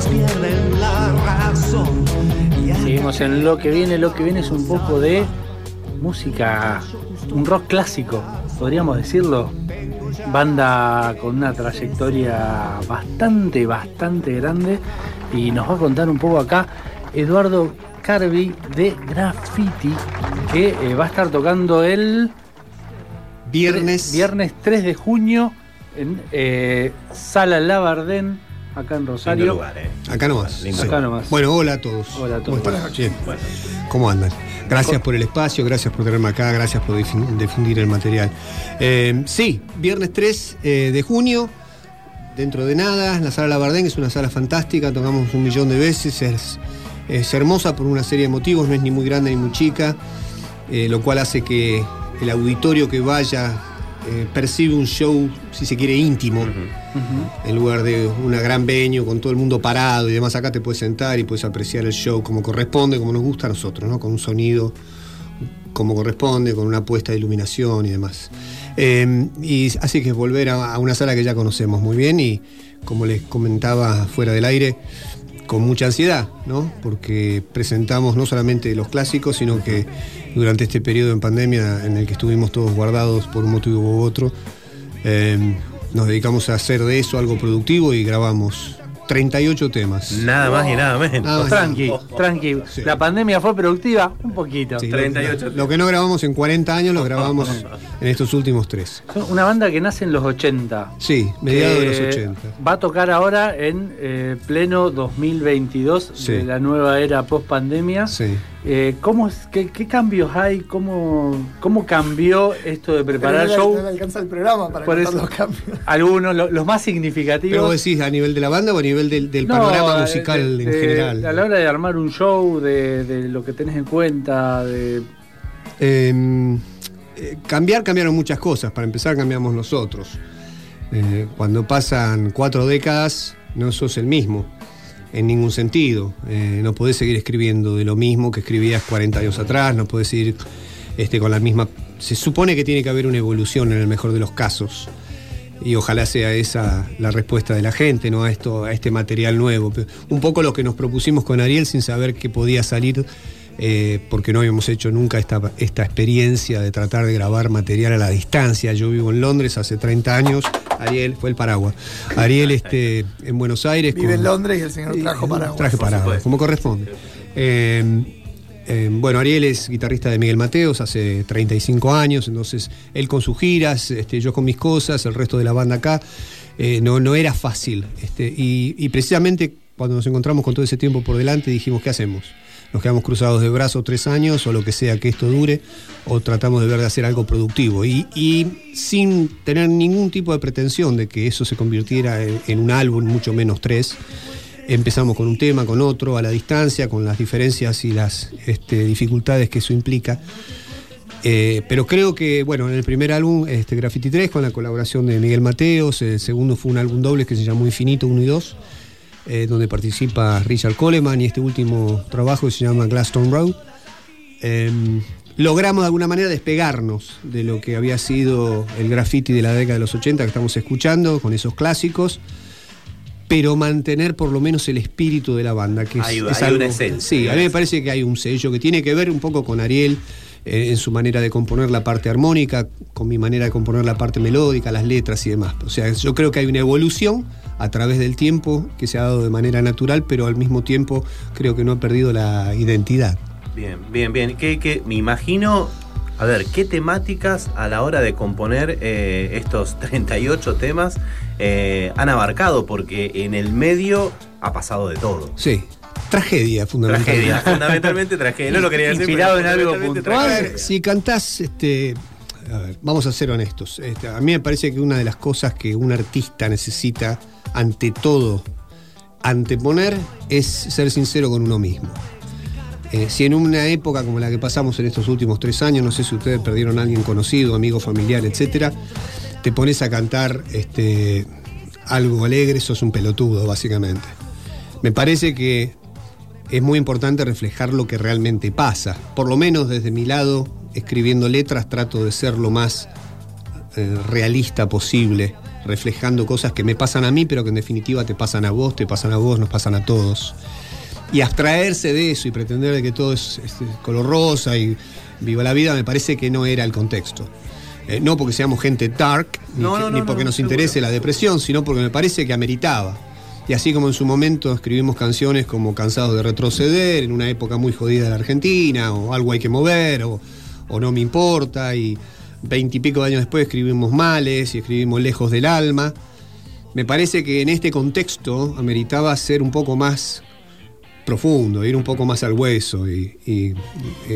otras pierden la razón. Seguimos en lo que viene. Lo que viene es un poco de música, un rock clásico, podríamos decirlo. Banda con una trayectoria bastante, bastante grande. Y nos va a contar un poco acá Eduardo Carvi de Graffiti, que eh, va a estar tocando el Viernes. viernes 3 de junio en eh, Sala Labardén, acá en Rosario. Lugar, eh. Acá nomás. Lindo Sí. Acá nomás. Bueno, hola a todos. Hola a todos. ¿Cómo están? Bien. Bueno, ¿Cómo andan? Gracias por el espacio, gracias por tenerme acá, gracias por difun- difundir el material. Eh, sí, viernes 3 eh, de junio, dentro de nada, la sala Labardén es una sala fantástica, tocamos un millón de veces, es, es hermosa por una serie de motivos, no es ni muy grande ni muy chica, eh, lo cual hace que el auditorio que vaya eh, percibe un show, si se quiere, íntimo en lugar de una gran venue con todo el mundo parado y demás, acá te puedes sentar y puedes apreciar el show como corresponde, como nos gusta a nosotros, ¿no? Con un sonido como corresponde, con una puesta de iluminación y demás. Eh, y así que es volver a, a una sala que ya conocemos muy bien y como les comentaba fuera del aire, con mucha ansiedad, ¿no? Porque presentamos no solamente los clásicos, sino que durante este periodo en pandemia en el que estuvimos todos guardados por un motivo u otro, eh, nos dedicamos a hacer de eso algo productivo y grabamos 38 temas. nada más y nada menos. Nada más. Tranqui, tranqui. Sí. La pandemia fue productiva, un poquito. Sí, 38 Lo, lo que no grabamos en 40 años lo grabamos en estos últimos tres. Son una banda que nace en los 80. Sí, mediados de los que 80. Va a tocar ahora en eh, pleno 2022 Sí. de la nueva era post pandemia. Sí. ¿Cómo es- qué, qué cambios hay? ¿Cómo, ¿Cómo cambió esto de preparar Pero no, show? no le alcanza el programa para Por eso. los cambios. Algunos, lo- los más Pero significativos. vos decís a nivel de la banda o a nivel del, del No, panorama eh, musical de- en de- general. A la hora de armar un show, de, de lo que tenés en cuenta, de. Eh, eh, cambiar, cambiaron muchas cosas. Para empezar, cambiamos nosotros. Eh, cuando pasan cuatro décadas, no sos el mismo, en ningún sentido. Eh, no podés seguir escribiendo de lo mismo que escribías 40 años atrás, no podés seguir este, con la misma. Se supone que tiene que haber una evolución en el mejor de los casos. Y ojalá sea esa la respuesta de la gente, ¿no? A esto, a este material nuevo. Un poco lo que nos propusimos con Ariel sin saber qué podía salir, eh, porque no habíamos hecho nunca esta, esta experiencia de tratar de grabar material a la distancia. Yo vivo en Londres hace 30 años. Ariel, fue el paraguas. Ariel este, en Buenos Aires. Vive con- en Londres y el señor trajo paraguas. Traje paraguas, como corresponde. Eh, eh, bueno, Ariel es guitarrista de Miguel Mateos hace 35 años, entonces él con sus giras, este, yo con mis cosas, el resto de la banda acá, eh, no, no era fácil. Este, y, y precisamente cuando nos encontramos con todo ese tiempo por delante dijimos, ¿qué hacemos? Nos quedamos cruzados de brazos tres años o lo que sea que esto dure, o tratamos de ver de hacer algo productivo. Y, sin tener ningún tipo de pretensión de que eso se convirtiera en, en un álbum, mucho menos tres. Empezamos con un tema, con otro, a la distancia, con las diferencias y las este, dificultades que eso implica. Eh, pero creo que, bueno, en el primer álbum, este, Graffiti 3, con la colaboración de Miguel Mateos, el segundo fue un álbum doble que se llamó Infinito 1 y 2, eh, donde participa Richard Coleman y este último trabajo se llama Glaston Road. Eh, logramos de alguna manera despegarnos de lo que había sido el graffiti de la década de los 80 que estamos escuchando, con esos clásicos, pero mantener por lo menos el espíritu de la banda, que es, Hay- es algo- una esencia, Sí, a mí me parece que hay un sello que tiene que ver un poco con Ariel eh, en su manera de componer la parte armónica, con mi manera de componer la parte melódica, las letras y demás. O sea, yo creo que hay una evolución a través del tiempo que se ha dado de manera natural, pero al mismo tiempo creo que no ha perdido la identidad. Bien, bien, bien. ¿Qué, qué- me imagino, a ver, ¿qué temáticas a la hora de componer eh, estos 38 temas eh, han abarcado? Porque en el medio ha pasado de todo. Sí, tragedia fundamentalmente. Tragedia, fundamentalmente tragedia. No lo quería decir. Inspirado en algo puntual. A ver, si cantás, este, a ver, vamos a ser honestos. Este, a mí me parece que una de las cosas que un artista necesita, ante todo, anteponer, es ser sincero con uno mismo. Eh, si en una época como la que pasamos en estos últimos tres años, no sé si ustedes perdieron a alguien conocido, amigo, familiar, etcétera, te pones a cantar este, algo alegre, sos un pelotudo, básicamente. Me parece que es muy importante reflejar lo que realmente pasa. Por lo menos desde mi lado, escribiendo letras, trato de ser lo más eh, realista posible reflejando cosas que me pasan a mí, pero que en definitiva te pasan a vos, te pasan a vos, nos pasan a todos. Y abstraerse de eso y pretender de que todo es, es color rosa y viva la vida, me parece que no era el contexto. Eh, no porque seamos gente dark, ni, No, que- no, ni no, porque no, nos seguro. interese la depresión, sino porque me parece que ameritaba. Y así como en su momento escribimos canciones como Cansados de retroceder, en una época muy jodida de la Argentina, o Algo hay que mover, o, o No me importa, y veintipico de años después escribimos Males y escribimos Lejos del alma. Me parece que en este contexto ameritaba ser un poco más profundo, ir un poco más al hueso, y, y,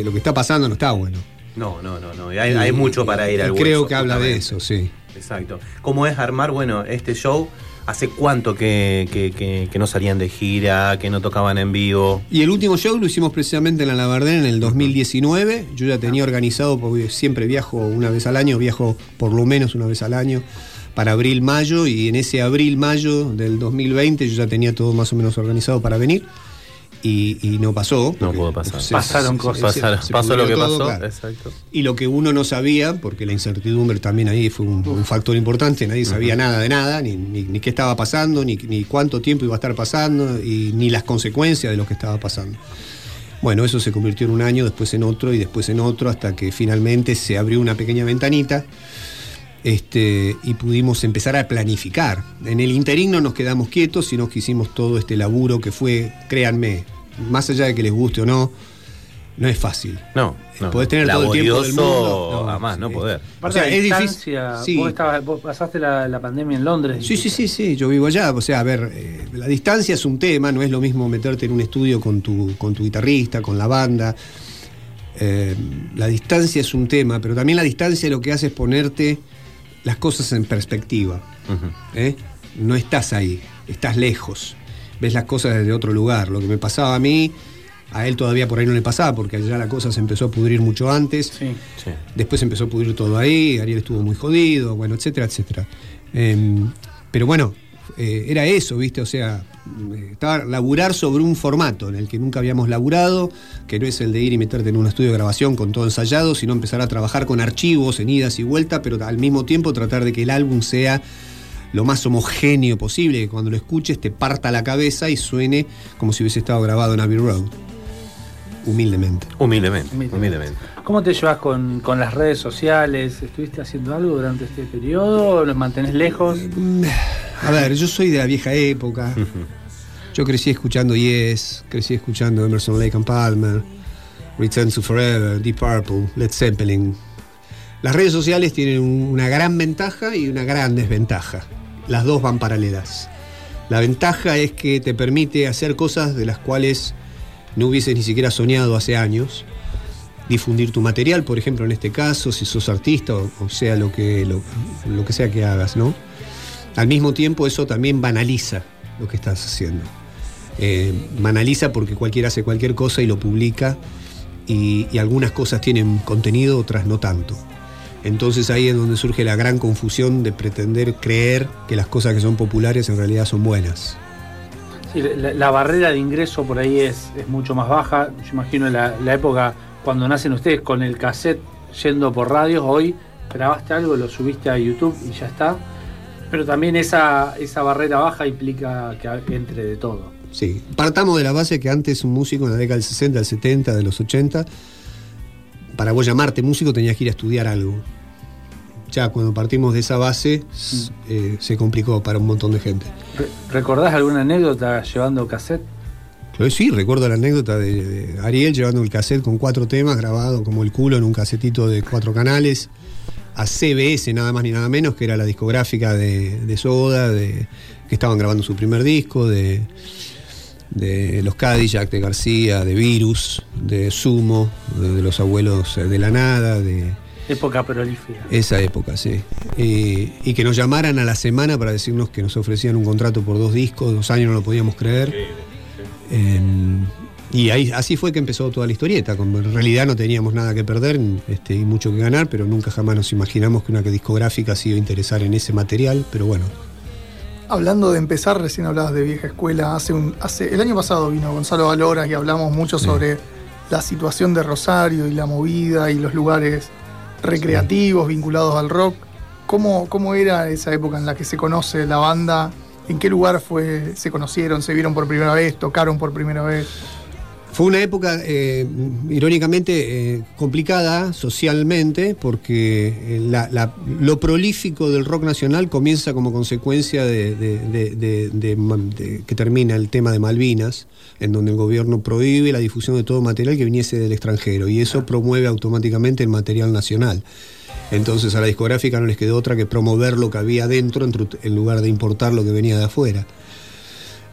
lo que está pasando no está bueno. No, no, no, no. Hay, hay mucho para ir Y al Creo hueso, que habla de eso, sí. Exacto. ¿Cómo es armar, bueno, este show? ¿Hace cuánto que, que- no salían de gira, que no tocaban en vivo? Y el último show lo hicimos precisamente en la Labardén en el 2019. Yo ya tenía organizado, porque siempre viajo una vez al año, viajo por lo menos una vez al año, para abril-mayo, y en ese abril-mayo del 2020 yo ya tenía todo más o menos organizado para venir. Y, y no pasó. No pudo pasar. se- Pasaron se- cosas. se- Pasar- se pasó lo que todo, pasó. claro. Exacto. Y lo que uno no sabía, porque la incertidumbre también ahí fue un, un factor importante, nadie sabía nada de nada, ni, ni- ni qué estaba pasando, ni, ni cuánto tiempo iba a estar pasando, y ni las consecuencias de lo que estaba pasando. Bueno, eso se convirtió en un año, después en otro y después en otro, hasta que finalmente se abrió una pequeña ventanita este, y pudimos empezar a planificar. En el interín no nos quedamos quietos, sino que hicimos todo este laburo que fue, créanme, más allá de que les guste o no, no es fácil. No, no. Podés tener todo el tiempo del Laborioso, mundo. No, no sí. poder. Aparte O sea, es distancia, difícil. Sí. vos, estabas- vos pasaste la, la pandemia en Londres. Sí, sí, sí, sí, yo vivo allá. O sea, a ver, eh, la distancia es un tema, no es lo mismo meterte en un estudio con tu, con tu guitarrista, con la banda. Eh, la distancia es un tema, pero también la distancia lo que hace es ponerte las cosas en perspectiva. ¿eh? No estás ahí, estás lejos. Ves las cosas desde otro lugar. Lo que me pasaba a mí, a él todavía por ahí no le pasaba, porque allá la cosa se empezó a pudrir mucho antes. Sí. Sí. Después empezó a pudrir todo ahí, Ariel estuvo muy jodido, bueno, etcétera, etcétera. Em, pero bueno, eh, era eso, ¿viste? O sea, eh, estaba laburar sobre un formato en el que nunca habíamos laburado, que no es el de ir y meterte en un estudio de grabación con todo ensayado, sino empezar a trabajar con archivos en idas y vueltas, pero al mismo tiempo tratar de que el álbum sea lo más homogéneo posible, que cuando lo escuches te parta la cabeza y suene como si hubiese estado grabado en Abbey Road. Humildemente. Humildemente, Humildemente. humildemente. ¿Cómo te llevas con, con las redes sociales? ¿Estuviste haciendo algo durante este periodo? ¿Los mantenés lejos? A ver, yo soy de la vieja época. Yo crecí escuchando Yes, crecí escuchando Emerson Lake and Palmer, Return to Forever, Deep Purple, Led Zeppelin. Las redes sociales tienen un- una gran ventaja y una gran desventaja. Las dos van paralelas. La ventaja es que te permite hacer cosas de las cuales no hubieses ni siquiera soñado hace años. Difundir tu material, por ejemplo, en este caso, si sos artista o, sea lo que, lo, que sea que hagas, ¿no? Al mismo tiempo eso también banaliza lo que estás haciendo. Eh, banaliza porque cualquiera hace cualquier cosa y lo publica y algunas cosas tienen contenido, otras no tanto. Entonces ahí es donde surge la gran confusión de pretender creer que las cosas que son populares en realidad son buenas. Sí, la, la barrera de ingreso por ahí es, es mucho más baja. Yo imagino la, la época cuando nacen ustedes con el cassette yendo por radios, hoy grabaste algo, lo subiste a YouTube y ya está. Pero también esa, esa barrera baja implica que entre de todo. Sí, partamos de la base que antes un músico en la década del 60, del 70, de los 80, para vos llamarte músico tenías que ir a estudiar algo. Ya cuando partimos de esa base s- eh, se complicó para un montón de gente. Re- ¿Recordás alguna anécdota llevando cassette? Pero sí, recuerdo la anécdota de, de Ariel llevando el cassette con cuatro temas grabado como el culo en un casetito de cuatro canales a CBS, nada más ni nada menos, que era la discográfica de, de Soda, de, que estaban grabando su primer disco, de, de los Cadillac, de García, de Virus, de Sumo, de, de los abuelos de la nada, de Época prolífera. esa época, sí. Y, y que nos llamaran a la semana para decirnos que nos ofrecían un contrato por dos discos, dos años no lo podíamos creer. Eh, y ahí, así fue que empezó toda la historieta. Como en realidad no teníamos nada que perder este, y mucho que ganar, pero nunca jamás nos imaginamos que una discográfica se iba a interesar en ese material. Pero bueno, Hablando de empezar, recién hablabas de vieja escuela. Hace un, hace, el año pasado vino Gonzalo Valoras y hablamos mucho sobre la situación de Rosario y la movida y los lugares recreativos vinculados al rock. ¿cómo, ¿cómo era esa época en la que se conoce la banda? ¿En qué lugar fue, se conocieron, se vieron por primera vez, tocaron por primera vez? Fue una época, eh, irónicamente, eh, complicada socialmente, porque eh, la- la- lo prolífico del rock nacional comienza como consecuencia de, de- que termina el tema de Malvinas, en donde el gobierno prohíbe la difusión de todo material que viniese del extranjero, y eso promueve automáticamente el material nacional. Entonces a la discográfica no les quedó otra que promover lo que había dentro en tru- en lugar de importar lo que venía de afuera.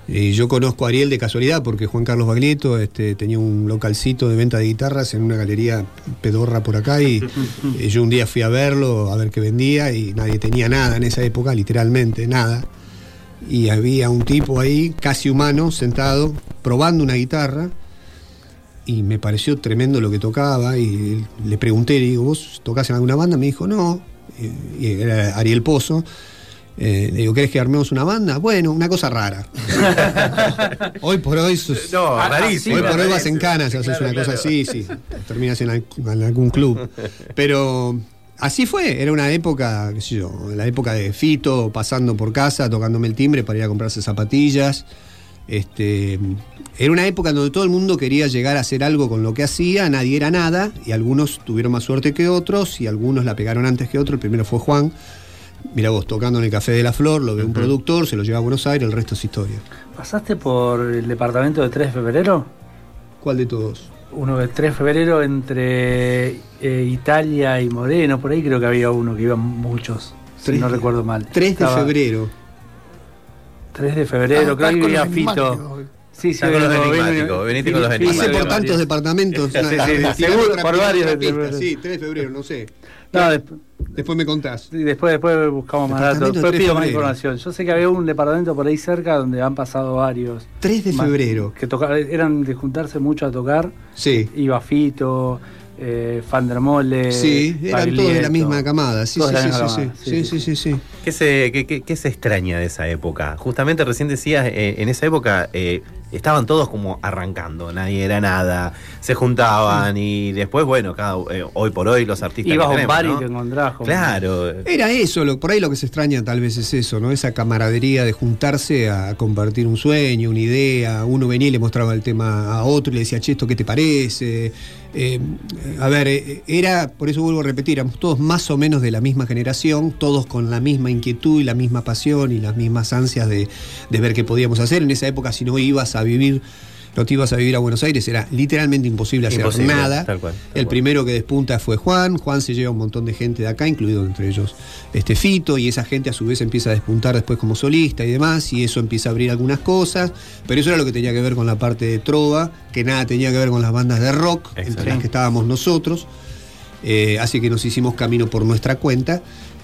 Y yo conozco a Ariel de casualidad porque Juan Carlos Baglietto este, tenía un localcito de venta de guitarras en una galería pedorra por acá y, y yo un día fui a verlo, a ver qué vendía y nadie tenía nada en esa época, literalmente nada. Y había un tipo ahí, casi humano, sentado, probando una guitarra y me pareció tremendo lo que tocaba y le pregunté, le digo, ¿vos tocás en alguna banda? Me dijo, no, y, y era Ariel Pozo. Eh, le digo, ¿querés que armemos una banda? Bueno, una cosa rara. hoy por hoy sos- No, Ah, ah, rarísimo. Hoy por hoy vas en canas, haces Claro, una cosa así, sí. Terminas en, al- en algún club. Pero así fue, era una época, qué sé yo, la época de Fito, pasando por casa, tocándome el timbre para ir a comprarse zapatillas. Este, era una época en donde todo el mundo quería llegar a hacer algo con lo que hacía, nadie era nada, y algunos tuvieron más suerte que otros, y algunos la pegaron antes que otros. El primero fue Juan. Mira vos, tocando en el Café de la Flor, lo ve un productor, se lo lleva a Buenos Aires, el resto es historia. ¿Pasaste por el departamento de 3 de febrero? ¿Cuál de todos? Uno de 3 de febrero entre eh, Italia y Moreno, por ahí creo que había uno que iban muchos, si no de- recuerdo mal. 3 de Estaba- febrero. 3 de febrero, Ah, creo que había Fito. enigmáticos. Sí, sí, con los enigmáticos, venite con los Fito, Pasé enigmáticos. por tantos departamentos. Sí, sí, por varios de. Sí, 3 de febrero, no sé. No, desp- Después me contás. después, después buscamos más datos. Después 3 de pido más información. Yo sé que había un departamento por ahí cerca donde han pasado varios. 3 de febrero. Que eran de juntarse mucho a tocar. Sí. Iba Fito, eh, Fandermole. Sí, eran todos de la misma camada. Sí, sí, sí, sí, sí, sí, sí, sí. ¿Qué se, qué, qué- qué se extraña de esa época? Justamente recién decías, eh, en esa época eh, estaban todos como arrancando, nadie era nada, se juntaban y después, bueno, cada, eh, hoy por hoy los artistas. Ibas a un tenemos, bar ¿no? y te encontrás con- Claro. Era eso, lo, por ahí lo que se extraña tal vez es eso, ¿no? Esa camaradería de juntarse a compartir un sueño, una idea. Uno venía y le mostraba el tema a otro y le decía, che, ¿esto qué te parece? Eh, a ver, eh, era, por eso vuelvo a repetir, éramos todos más o menos de la misma generación, todos con la misma inquietud y la misma pasión y las mismas ansias de, de ver qué podíamos hacer. En esa época, si no ibas a vivir, no te ibas a vivir a Buenos Aires, era literalmente imposible hacer Imposible, nada. tal cual, tal el cual. primero que despunta fue Juan. Juan se lleva un montón de gente de acá, incluido entre ellos este Fito, y esa gente a su vez empieza a despuntar después como solista y demás, y eso empieza a abrir algunas cosas. Pero eso era lo que tenía que ver con la parte de trova, que nada tenía que ver con las bandas de rock, entre Exacto. las que estábamos nosotros. Eh, así que nos hicimos camino por nuestra cuenta.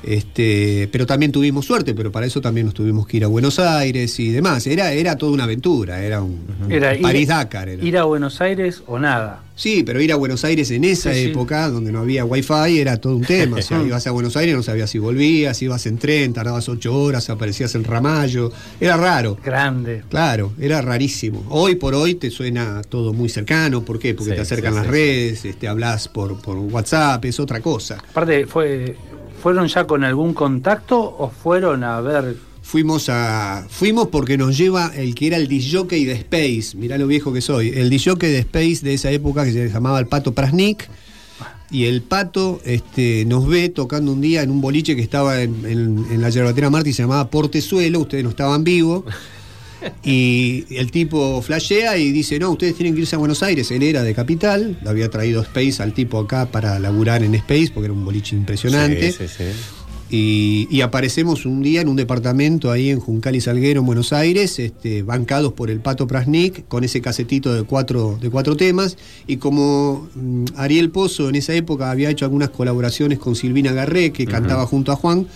Este, pero también tuvimos suerte, pero para eso también nos tuvimos que ir a Buenos Aires y demás. Era, era toda una aventura, era un, un Era ir- París-Dakar. era. Ir a Buenos Aires o nada. Sí, pero ir a Buenos Aires en esa Sí, sí. época, donde no había wifi, era todo un tema. O sea, ibas a Buenos Aires, no sabías si volvías, ibas en tren, tardabas ocho horas, aparecías en Ramallo. Era raro. Grande. Claro, era rarísimo. Hoy por hoy te suena todo muy cercano. ¿Por qué? Porque Sí, te acercan las redes, este, hablas por, por WhatsApp, es otra cosa. Aparte, fue, ¿fueron ya con algún contacto o fueron a ver? Fuimos a. Fuimos porque nos lleva el que era el disjockey de Space. Mirá lo viejo que soy. El disjockey de Space de esa época que se llamaba el Pato Prasnik. Y el pato este, nos ve tocando un día en un boliche que estaba en, en- en la yerbatera Martí, se llamaba Portezuelo, ustedes no estaban vivos. Y el tipo flashea y dice, no, ustedes tienen que irse a Buenos Aires. Él era de Capital, lo había traído Space al tipo acá para laburar en Space, porque era un boliche impresionante. Sí, sí, sí. Y, y aparecemos un día en un departamento ahí en Juncal y Salguero, en Buenos Aires, este, bancados por el Pato Prasnik, con ese casetito de cuatro, de cuatro temas. Y como mm, Ariel Pozo en esa época había hecho algunas colaboraciones con Silvina Garré, que cantaba junto a Juan,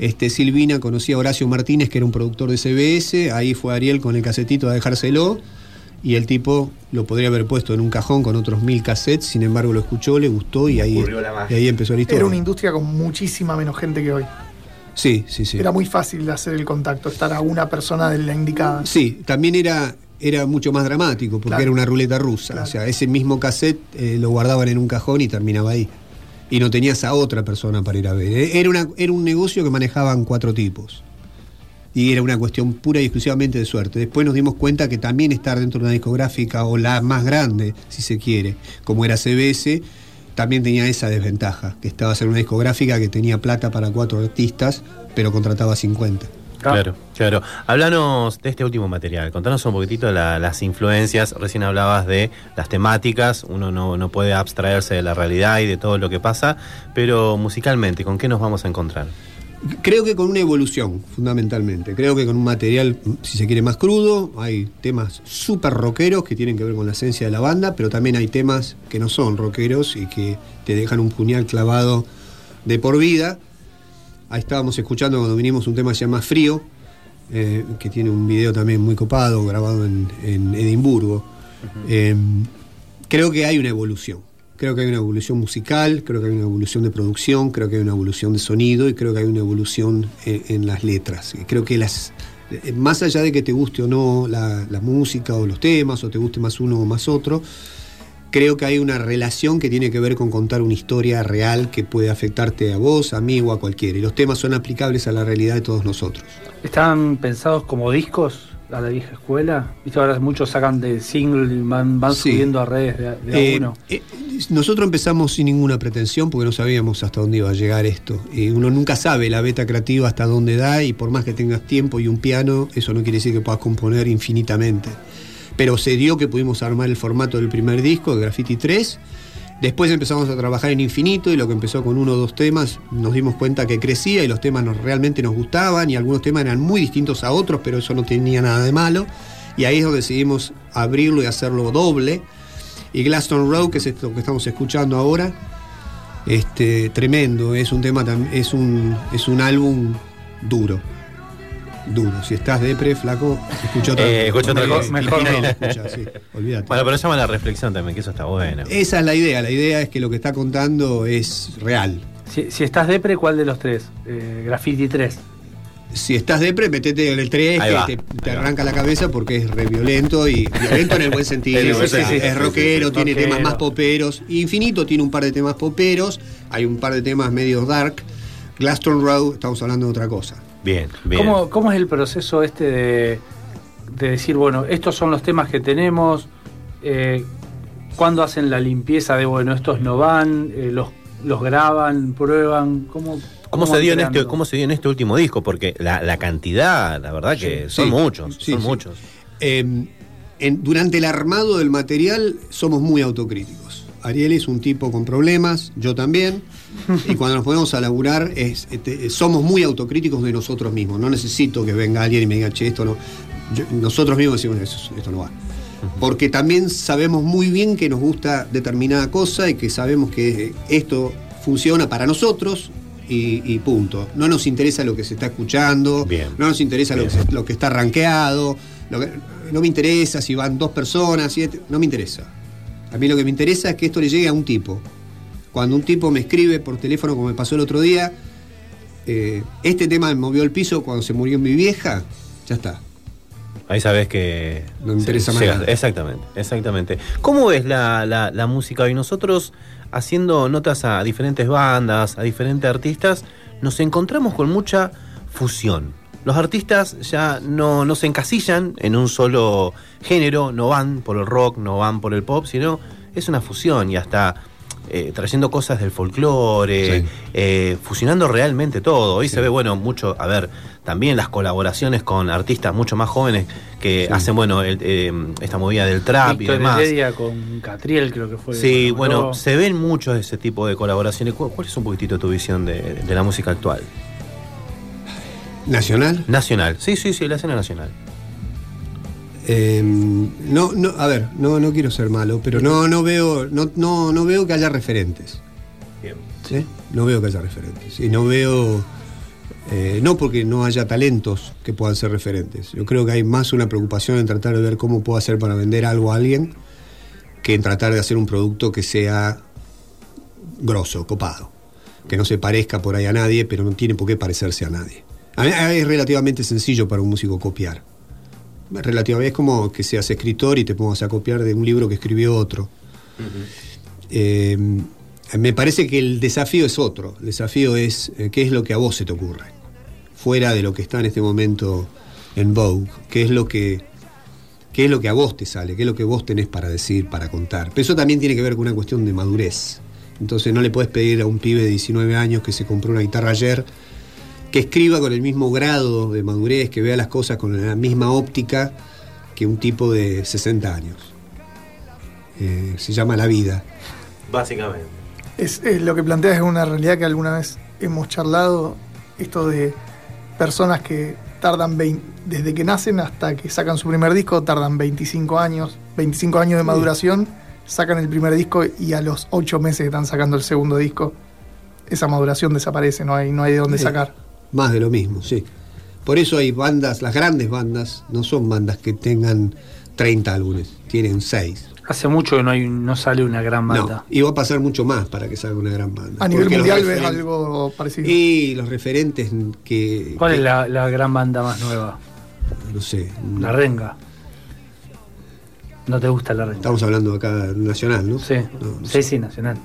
este, Silvina conocía a Horacio Martínez, que era un productor de CBS, ahí fue Ariel con el casetito a dejárselo. Y el tipo lo podría haber puesto en un cajón con otros mil cassettes, sin embargo lo escuchó, le gustó y ahí, y empezó la historia. Era una industria con muchísima menos gente que hoy. Sí, sí, sí. Era muy fácil de hacer el contacto, estar a una persona de la indicada. Sí, también era, era mucho más dramático porque Claro. era una ruleta rusa. Claro. O sea, ese mismo cassette eh, lo guardaban en un cajón y terminaba ahí. Y no tenías a otra persona para ir a ver. Eh, Era, una, era un negocio que manejaban cuatro tipos. Y era una cuestión pura y exclusivamente de suerte. Después nos dimos cuenta que también estar dentro de una discográfica o la más grande, si se quiere, como era CBS, también tenía esa desventaja, que estabas en una discográfica que tenía plata para cuatro artistas, pero contrataba 50. Claro, claro. Hablanos de este último material, contanos un poquitito la- las influencias, recién hablabas de las temáticas, uno no, no puede abstraerse de la realidad y de todo lo que pasa, pero musicalmente, ¿con qué nos vamos a encontrar? Creo que con una evolución, fundamentalmente. Creo que con un material, si se quiere, más crudo. Hay temas súper rockeros que tienen que ver con la esencia de la banda, pero también hay temas que no son rockeros y que te dejan un puñal clavado de por vida. Ahí estábamos escuchando cuando vinimos un tema que se llama Frío, eh, que tiene un video también muy copado, grabado en, en Edimburgo. Eh, creo que hay una evolución. Creo que hay una evolución musical, creo que hay una evolución de producción, creo que hay una evolución de sonido y creo que hay una evolución en, en las letras. Y Creo que las, eh, más allá de que te guste o no la, la música o los temas, o te guste más uno o más otro, creo que hay una relación que tiene que ver con contar una historia real que puede afectarte a vos, a mí o a cualquiera. Y los temas son aplicables a la realidad de todos nosotros. ¿Están pensados como discos a la vieja escuela? Viste, ahora muchos sacan de single y van, van Sí. subiendo a redes de, de a Eh, uno. eh, nosotros empezamos sin ninguna pretensión porque no sabíamos hasta dónde iba a llegar esto. Y uno nunca sabe la beta creativa hasta dónde da y por más que tengas tiempo y un piano, eso no quiere decir que puedas componer infinitamente. Pero se dio que pudimos armar el formato del primer disco, de Graffiti 3. Después empezamos a trabajar en infinito y lo que empezó con uno o dos temas nos dimos cuenta que crecía y los temas nos, realmente nos gustaban y algunos temas eran muy distintos a otros, pero eso no tenía nada de malo. Y ahí es donde decidimos abrirlo y hacerlo doble. Y Glaston Road, que es esto que estamos escuchando ahora, este, tremendo, es un tema, es un, es un álbum duro. Duro. Si estás depre, flaco, escucha otra Eh, escucha otra cosa. Mejor no. escucha, sí, olvídate. Bueno, pero llama la reflexión también, que eso está bueno. Esa es la idea, la idea es que lo que está contando es real. Si, si estás depre, ¿cuál de los tres? Eh, Graffiti 3. Si estás depre, metete en el 3, Ahí va, que te, arranca la cabeza porque es re violento y violento en el buen sentido. Es rockero, sí, sí. tiene Rockero. temas más poperos. Infinito tiene un par de temas poperos, hay un par de temas medio dark. Glaston Road, estamos hablando de otra cosa. Bien, bien. ¿Cómo, ¿Cómo es el proceso este de, de decir, bueno, estos son los temas que tenemos? Eh, ¿Cuándo hacen la limpieza de, bueno, estos no van? eh, los, ¿Los graban, prueban? ¿Cómo, ¿Cómo, se dio en este? ¿Cómo se dio en este último disco? Porque la, la cantidad, la verdad que Sí, son sí, muchos, sí, son sí. muchos. Eh, en- durante el armado del material somos muy autocríticos. Ariel es un tipo con problemas, yo también. Y cuando nos ponemos a laburar, es, este, somos muy autocríticos de nosotros mismos. No necesito que venga alguien y me diga, che, esto no. Yo- nosotros mismos decimos, "Eso- esto no va. Porque también sabemos muy bien que nos gusta determinada cosa y que sabemos que esto funciona para nosotros y, y punto. No nos interesa lo que se está escuchando, Bien. no nos interesa lo que, Bien. se- lo que está lo que- no me interesa si van dos personas, siete, no me interesa. A mí lo que me interesa es que esto le llegue a un tipo. Cuando un tipo me escribe por teléfono, como me pasó el otro día, eh, este tema me movió el piso cuando se murió mi vieja, ya está. Ahí sabes que. No me interesa más llegas-. Exactamente, exactamente. ¿Cómo ves la, la- la música hoy? Nosotros, haciendo notas a diferentes bandas, a diferentes artistas, nos encontramos con mucha fusión. Los artistas ya no, no se encasillan en un solo género, no van por el rock, no van por el pop, sino es una fusión y hasta eh, trayendo cosas del folclore, Sí. eh, fusionando realmente todo. Hoy se ve, bueno, mucho, a ver, también las colaboraciones con artistas mucho más jóvenes que Sí. hacen, bueno, el, eh, esta movida del trap Víctor y demás. Heredia con Catriel, creo que fue. Sí, bueno, se ven muchos de ese tipo de colaboraciones. ¿Cuál, cuál es un poquitito tu visión de, de la música actual? ¿Nacional? Nacional. Sí, sí, sí, la escena nacional. Eh, no, no, a ver, no, no quiero ser malo, pero no, no veo, no, no, no veo que haya referentes. Bien. ¿sí? No veo que haya referentes. Y no veo. eh, no porque no haya talentos que puedan ser referentes. Yo creo que hay más una preocupación en tratar de ver cómo puedo hacer para vender algo a alguien que en tratar de hacer un producto que sea grosso, copado. Que no se parezca por ahí a nadie, pero no tiene por qué parecerse a nadie. A mí- es relativamente sencillo para un músico copiar. Relativamente es como que seas escritor y te pongas a copiar de un libro que escribió otro. Eh, Me parece que el desafío es otro. El desafío es eh, qué es lo que a vos se te ocurre. Fuera de lo que está en este momento en Vogue. ¿Qué es lo que, qué es lo que a vos te sale? ¿Qué es lo que vos tenés para decir, para contar? Pero eso también tiene que ver con una cuestión de madurez. Entonces no le puedes pedir a un pibe de 19 años que se compró una guitarra ayer que escriba con el mismo grado de madurez, que vea las cosas con la misma óptica que un tipo de 60 años. Eh, se llama la vida. Básicamente. Es, es lo que planteas es una realidad que alguna vez hemos charlado, esto de personas que tardan 20 desde que nacen hasta que sacan su primer disco, tardan 25 años, 25 años de maduración, sacan el primer disco y a los 8 meses que están sacando el segundo disco, esa maduración desaparece, no hay, no hay de dónde Sí. sacar. Más de lo mismo, sí. Por eso hay bandas, las grandes bandas, no son bandas que tengan 30 álbumes, tienen 6. Hace mucho que no, hay, no sale una gran banda. No, y va a pasar mucho más para que salga una gran banda. A nivel mundial ves algo parecido. Y los referentes que. ¿Cuál que- es la, la gran banda más nueva? No sé. La Renga. ¿No te gusta la Renga? Estamos hablando acá nacional, ¿no? Sí, No, no sí, sé. sí, nacional.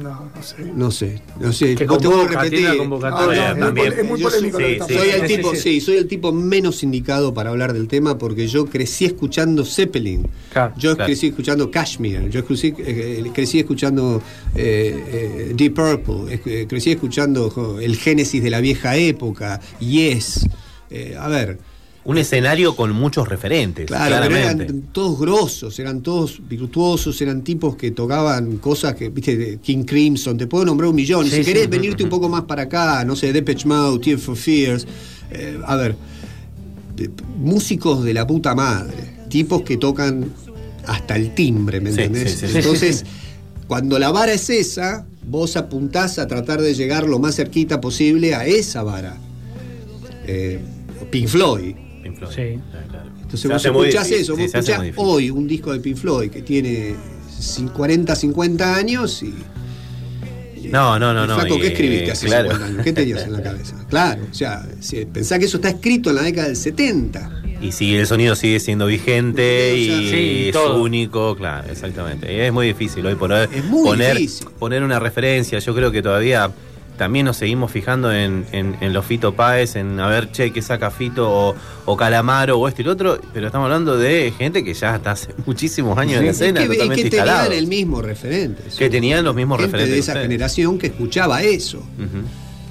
No, no sé. No sé, no sé. Que convoca, tiene una convocatoria Ah, no, también. es muy, soy- polémico sí, sí. Soy el tipo, sí, sí, soy el tipo menos indicado para hablar del tema porque yo crecí escuchando Zeppelin. Claro. Yo Claro. crecí escuchando Kashmir, yo crecí, eh, crecí escuchando eh, eh, Deep Purple, eh, crecí escuchando jo, el Génesis de la vieja época, Yes. Eh, a ver, Un escenario con muchos referentes. Claro, pero claramente. eran todos grosos, eran todos virtuosos, eran tipos que tocaban cosas que, viste, King Crimson, te puedo nombrar un millón. Sí, si sí. querés venirte un poco más para acá, no sé, Depeche Mode, Tears for Fears, eh, a ver, músicos de la puta madre, tipos que tocan hasta el timbre, ¿me entendés? Entonces, cuando la vara es esa, vos apuntás a tratar de llegar lo más cerquita posible a esa vara. Eh, Pink Floyd. Floyd. Sí. Claro, claro. Entonces Se vos muy escuchás eso, sí, vos escuchás hoy un disco de Pink Floyd que tiene cin- 40, 50 años y. No, no, no, no, Flaco, ¿qué escribiste hace claro. 50 años? ¿Qué tenías en la cabeza? Claro, o sea, si- pensá que eso está escrito en la década del 70. Y si el sonido sigue siendo vigente Sí, o sea, y sí, es todo. único, claro, exactamente. Y es muy difícil hoy por hoy Es muy poner, difícil. poner una referencia. Yo creo que todavía también nos seguimos fijando en, en- en los Fito Páez, en a ver, che, qué saca Fito o, o Calamaro o esto y lo otro, pero estamos hablando de gente que ya está hace muchísimos años en la Es escena, que, es totalmente que tenían el mismo referente. Que tenían los mismos Gente referentes de que esa ustedes. generación que escuchaba eso.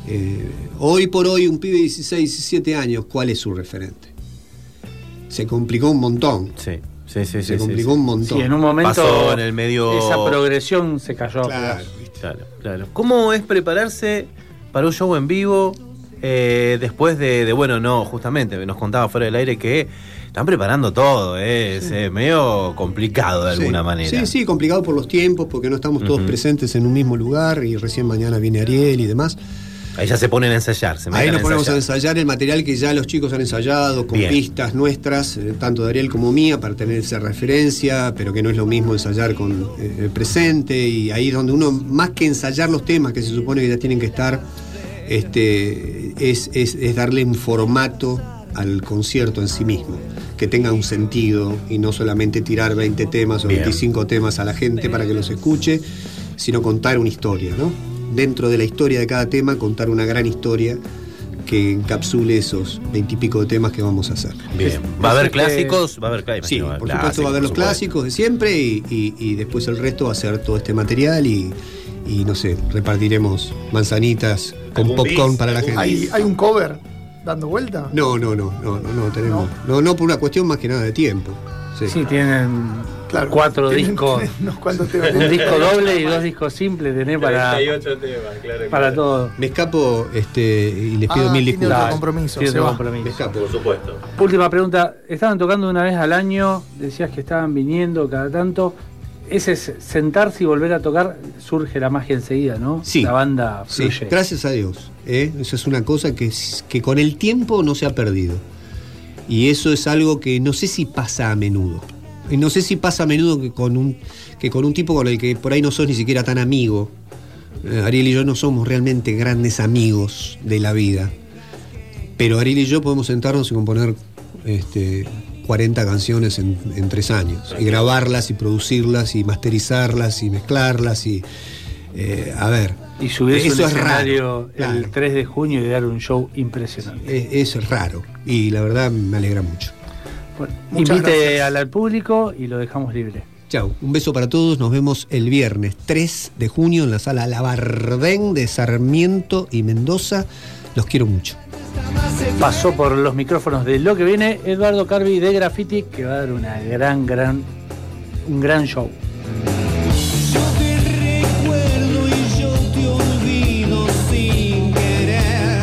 Eh, hoy por hoy, un pibe de 16, 17 años, ¿cuál es su referente? Se complicó un montón. Sí, sí, sí. Se sí, complicó sí, un montón. Sí, en un momento Pasó en el medio- esa progresión se cayó. Claro. Claro, claro. ¿Cómo es prepararse para un show en vivo eh, después de, de, bueno, no, justamente, nos contaba fuera del aire que están preparando todo, eh, es eh, medio complicado de Sí. alguna manera. Sí, sí, complicado por los tiempos, porque no estamos todos presentes en un mismo lugar y recién mañana viene Ariel y demás. Ahí ya se ponen a ensayar, se Ahí nos ponemos a ensayar. ensayar el material que ya los chicos han ensayado, con Bien. pistas nuestras, eh, tanto de Ariel como mía, para tener esa referencia, pero que no es lo mismo ensayar con eh, el presente, y ahí donde uno, más que ensayar los temas que se supone que ya tienen que estar, este, es, es- es darle un formato al concierto en sí mismo, que tenga un sentido y no solamente tirar 20 temas o Bien. 25 temas a la gente para que los escuche, sino contar una historia, ¿no? Dentro de la historia de cada tema, contar una gran historia que encapsule esos veintipico de temas que vamos a hacer. Bien. ¿Va a haber clásicos? Va a haber clá- Sí, por supuesto va a haber los clásicos de siempre y, y- y después el resto va a ser todo este material y, y, no sé, repartiremos manzanitas con ¿Algún popcorn bis? para la ¿Algún gente. ¿Hay, hay un cover dando vuelta? No, no, no, no, no, no tenemos. No, no por una cuestión más que nada de tiempo. Sí. Sí, tienen Claro. cuatro Tienen- discos. tienen unos cuantos temas. Un disco doble y dos discos simples tenés para, 38 temas, claro. para todo. Me escapo este, y les pido Ah, mil tiene disculpas. otro compromiso, otro va. Me compromiso. escapo. Por supuesto. Última pregunta. Estaban tocando una vez al año, decías que estaban viniendo cada tanto. Ese es sentarse y volver a tocar, surge la magia enseguida, ¿no? Sí. La banda Sí, fluye. gracias a Dios. ¿eh? Eso es una cosa que, que con el tiempo no se ha perdido. Y eso es algo que no sé si pasa a menudo. Y no sé si pasa a menudo que con un, que con un tipo con el que por ahí no sos ni siquiera tan amigo. Eh, Ariel y yo no somos realmente grandes amigos de la vida. Pero Ariel y yo podemos sentarnos y componer este, 40 canciones en, en tres años. Y grabarlas y producirlas y masterizarlas y mezclarlas y Eh, a ver. Y subirse Eso un es raro, escenario claro. el 3 de junio y dar un show impresionante. Eso es raro. Y la verdad me alegra mucho. Bueno, Muchas invite gracias. al, al público y lo dejamos libre. Chau, un beso para todos. Nos vemos el viernes 3 de junio en la sala Labardén de Sarmiento y Mendoza. Los quiero mucho. Pasó por los micrófonos de lo que viene Eduardo Carvi de Graffiti, que va a dar una gran, gran, un gran show.